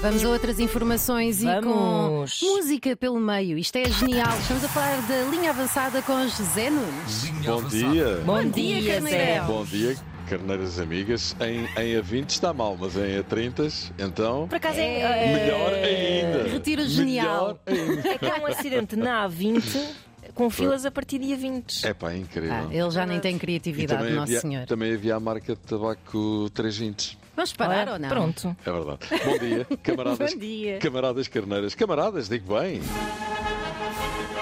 Vamos a outras informações Vamos. e com música pelo meio. Isto é genial. Estamos a falar da linha avançada com José Nunes. Bom dia. Bom, Bom dia, dia, Zé. Bom dia, carneiras amigas. Em, em A20 está mal, mas em A30, então. Por acaso é, É. Melhor ainda. Retiro genial. Ainda. é que há um acidente na A20 com filas a partir dia 20. É pá, incrível. Ah, ele já nem tem criatividade, Nosso havia, Senhor. também havia a marca de tabaco 320. Vamos parar Olha, ou não? Pronto. É verdade. Bom dia, camaradas. Bom dia. Camaradas carneiras. Camaradas, digo bem.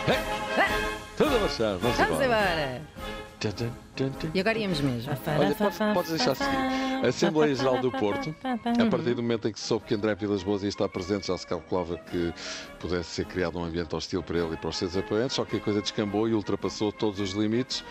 É. Tudo a marchar. Vamos Vamos embora. embora. Tchan, tchan. E agora íamos mesmo. Olha, podes, podes deixar seguir. A Assembleia Geral do Porto, a partir do momento em que se soube que André Vilas Boas ia estar presente, já se calculava que pudesse ser criado um ambiente hostil para ele e para os seus apoiantes, só que a coisa descambou e ultrapassou todos os limites.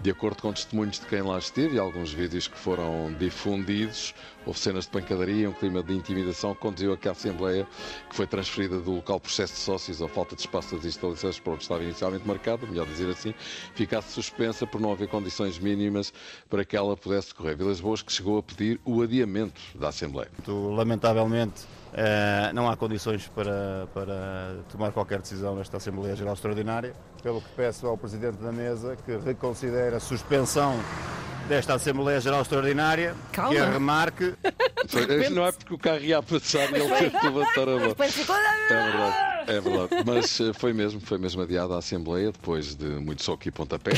De acordo com testemunhos de quem lá esteve e alguns vídeos que foram difundidos, houve cenas de pancadaria, um clima de intimidação que conduziu a que a Assembleia, que foi transferida do local processo de sócios ou falta de espaço das instalações para onde estava inicialmente marcada, melhor dizer assim, ficasse suspensa por não haver condições mínimas para que ela pudesse decorrer. Vilas Boas que chegou a pedir o adiamento da Assembleia. Lamentavelmente, eh, não há condições para, para tomar qualquer decisão nesta Assembleia Geral Extraordinária, pelo que peço ao Presidente da Mesa que reconsidere a suspensão desta Assembleia Geral Extraordinária, Calma. que a remarque Foi- não é porque o carro ia a passar e ele teve que levantar a mão. É verdade, é verdade. Mas eh, foi mesmo, foi mesmo adiada a Assembleia, depois de muito soco e pontapé.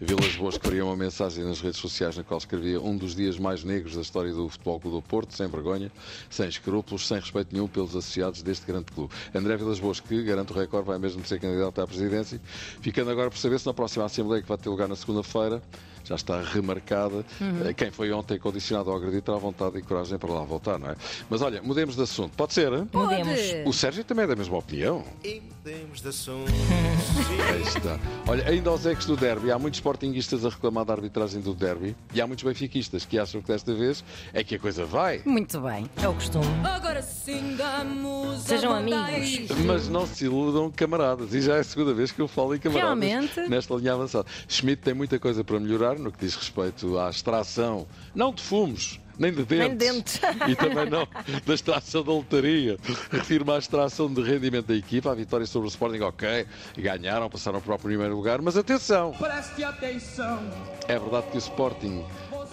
Vilas Boas que faria uma mensagem nas redes sociais na qual escrevia um dos dias mais negros da história do Futebol Clube do Porto, sem vergonha, sem escrúpulos, sem respeito nenhum pelos associados deste grande clube. André Vilas Boas, que garante o recorde, vai mesmo ser candidato à presidência, ficando agora por saber se na próxima Assembleia que vai ter lugar na segunda-feira, já está remarcada. Eh, Quem foi ontem condicionado ao agredir terá vontade e coragem para lá voltar, não é? Mas olha, mudemos de assunto. Pode ser? hein? Mudemos. O Sérgio também é da mesma opinião. E mudemos de assunto. Aí está. Olha, ainda aos ex do derby, há muitos sportinguistas a reclamar da arbitragem do derby e há muitos benfiquistas que acham que desta vez é que a coisa vai. Muito bem. É o costume. Agora singamos Sejam amigos. Mas não se iludam, camaradas. E já é a segunda vez que eu falo em camaradas Realmente? nesta linha avançada. Schmidt tem muita coisa para melhorar no que diz respeito à extração, não de fumos. Nem de dentes. Nem de dentes. E também não da extração da lotaria. Refiro-me à extração de rendimento da equipa. A vitória sobre o Sporting, ok. Ganharam, passaram para o primeiro lugar. Mas atenção! Preste atenção. É verdade que o Sporting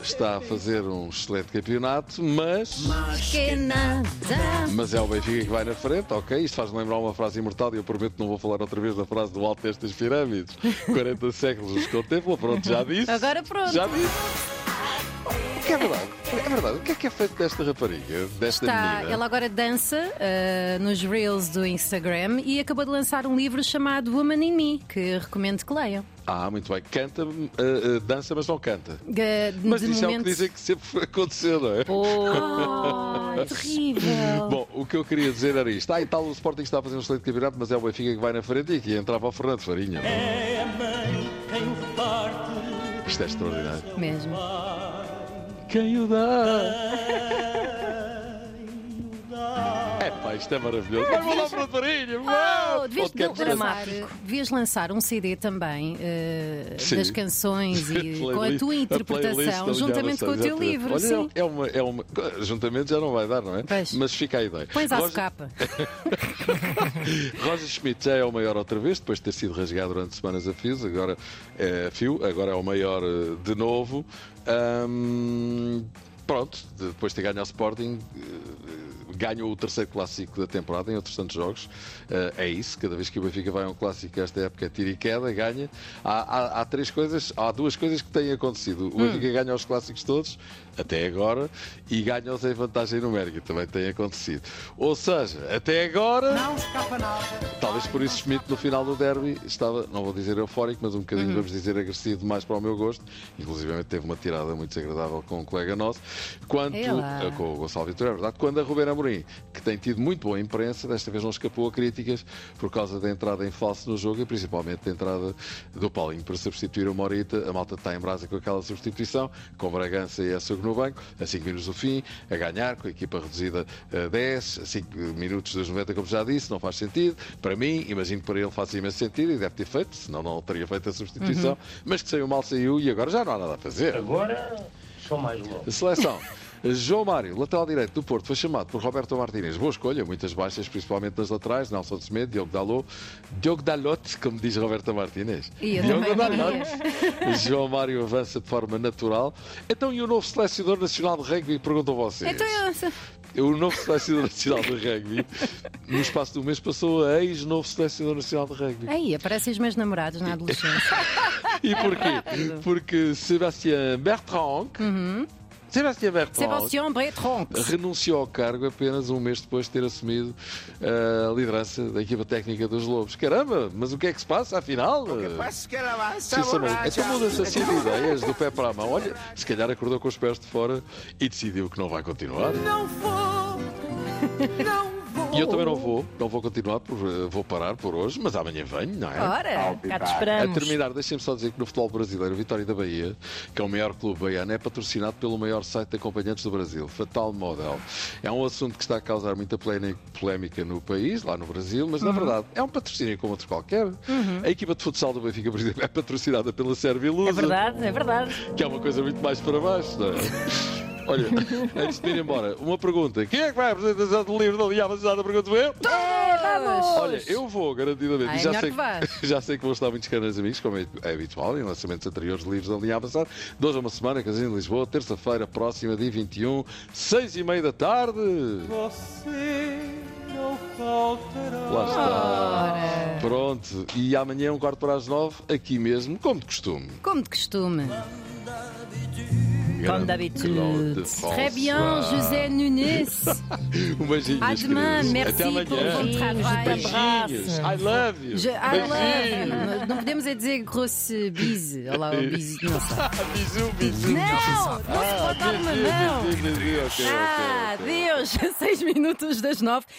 está a fazer um excelente campeonato, mas. Mas é o Benfica que vai na frente, ok? Isto faz-me lembrar uma frase imortal e eu prometo que não vou falar outra vez da frase do alto destas pirâmides. 40 séculos os contemplam, pronto, já disse. Agora pronto. Já disse. Que é verdade? É verdade. O que é que é feito desta rapariga, desta Está, menina? ela agora dança ah, nos Reels do Instagram e acabou de lançar um livro chamado Woman in Me, que recomendo que leiam. Ah, muito bem. Canta, ah, ah, dança, mas não canta. Ah, Mas isso é o momento... que dizem que sempre foi acontecer, não é? Oh, terrível. Bom, o que eu queria dizer era isto. Ah, e tal, o Sporting está a fazer um excelente campeonato, mas é o Benfica que vai na frente e aqui entrava o Fernando Farinha. É a mãe quem o parte. Isto é extraordinário. Mesmo. Quem o dá? É pá, isto é maravilhoso. Vamos lá para a Farinha! Oh, devias, lançar, devias lançar um CD também eh, Sim. das canções e com a tua interpretação, da juntamente com o teu livro. Olha, sim. É uma, é uma. Juntamente já não vai dar, não é? Pois. Mas fica a ideia. Pões à Roger- socapa. Roger Schmidt já é o maior outra vez, depois de ter sido rasgado durante semanas a fio, agora é, fio, agora é o maior eh, de novo. Ahm, pronto, depois de ter ganho ao Sporting, eh, ganhou o terceiro clássico da temporada em outros tantos jogos. Eh, é isso, cada vez que o Benfica vai a um clássico, esta época é tiro e queda, ganha. Há, há- há três coisas, há duas coisas que têm acontecido. O Benfica ganha os clássicos todos, até agora, e ganha-os em vantagem numérica, também tem acontecido. Ou seja, até agora. Não escapa nada. Talvez por isso Schmidt no final do derby estava, não vou dizer eufórico, mas um bocadinho, vamos dizer, agressivo demais para o meu gosto. Inclusive teve uma tirada muito desagradável com um colega nosso. Quanto, eh, com o Gonçalo Vitor, é verdade, quando a Ruben Amorim, que tem tido muito boa imprensa, desta vez não escapou a críticas por causa da entrada em falso no jogo e principalmente da entrada do Paulinho para substituir o Morita. A malta está em brasa com aquela substituição, com Bragança e Açougue no banco, a 5 minutos do fim, a ganhar, com a equipa reduzida a 10, a 5 minutos dos 90, como já disse, não faz sentido. Para mim, imagino que para ele faz imenso sentido e deve ter feito, senão não teria feito a substituição. Mas que saiu mal, saiu e agora já não há nada a fazer. Agora sou mais louco. A seleção. João Mário, lateral direito do Porto, foi chamado por Roberto Martínez. Boa escolha, muitas baixas, principalmente nas laterais. Nelson Semedo, Diogo Dalot, Diogo Dalot, como diz Roberto Martínez. Diogo Dalot. João Mário avança de forma natural. Então, e o novo selecionador nacional de rugby? Perguntam vocês. Então, eu... O novo selecionador nacional de rugby, no espaço do mês, passou a ex-novo selecionador nacional de rugby. Aí, aparecem os meus namorados na adolescência. E porquê? Porque Sébastien Bertrand, Sébastien Bertrand, Sebastião Bertrand. renunciou ao cargo apenas um mês depois de ter assumido uh, a liderança da equipa técnica dos Lobos. Caramba, mas o que é que se passa afinal? Sim, Samuel, então muda-se assim de ideias do pé para a mão. Olha, se calhar acordou com os pés de fora e decidiu que não vai continuar. Não vou, não vou. E eu também não vou, não vou continuar, por, uh, vou parar por hoje, mas amanhã venho, não é? Ora, Cá te A esperamos. terminar, deixem-me só dizer que no futebol brasileiro, o Vitória da Bahia, que é o maior clube baiano, é patrocinado pelo maior site de acompanhantes do Brasil, Fatal Model. É um assunto que está a causar muita polé- polémica no país, lá no Brasil, mas na verdade é um patrocínio como outro qualquer. A equipa de futsal do Benfica, por exemplo, é patrocinada pela Sérvia Lusa, É verdade, é verdade. que é uma coisa muito mais para baixo, não é? Olha, antes de ir embora, uma pergunta. Quem é que vai à apresentação do livro da Linha Avançada? Pergunto eu. É, vamos! Olha, eu vou, garantidamente. É já, sei, que já sei que vou estar muitos caros amigos, como é é habitual, em lançamentos anteriores de livros da avançada. De hoje a uma semana, Casino de Lisboa, terça-feira, próxima, dia 21, seis e meia da tarde. Você não faltará. Lá está. Pronto. E amanhã, um quarto para as nove, aqui mesmo, como de costume. como de costume. Comme d'habitude. Très bien. José Nunes. À demain, merci pour votre. Beijinhos. I love you. Je, I love. Não podemos é dizer grosse bise. Olá, o bise. Não. Bisu, bisu. Não, não se pode dar uma mão. Ah, Deus, seis minutos das nove.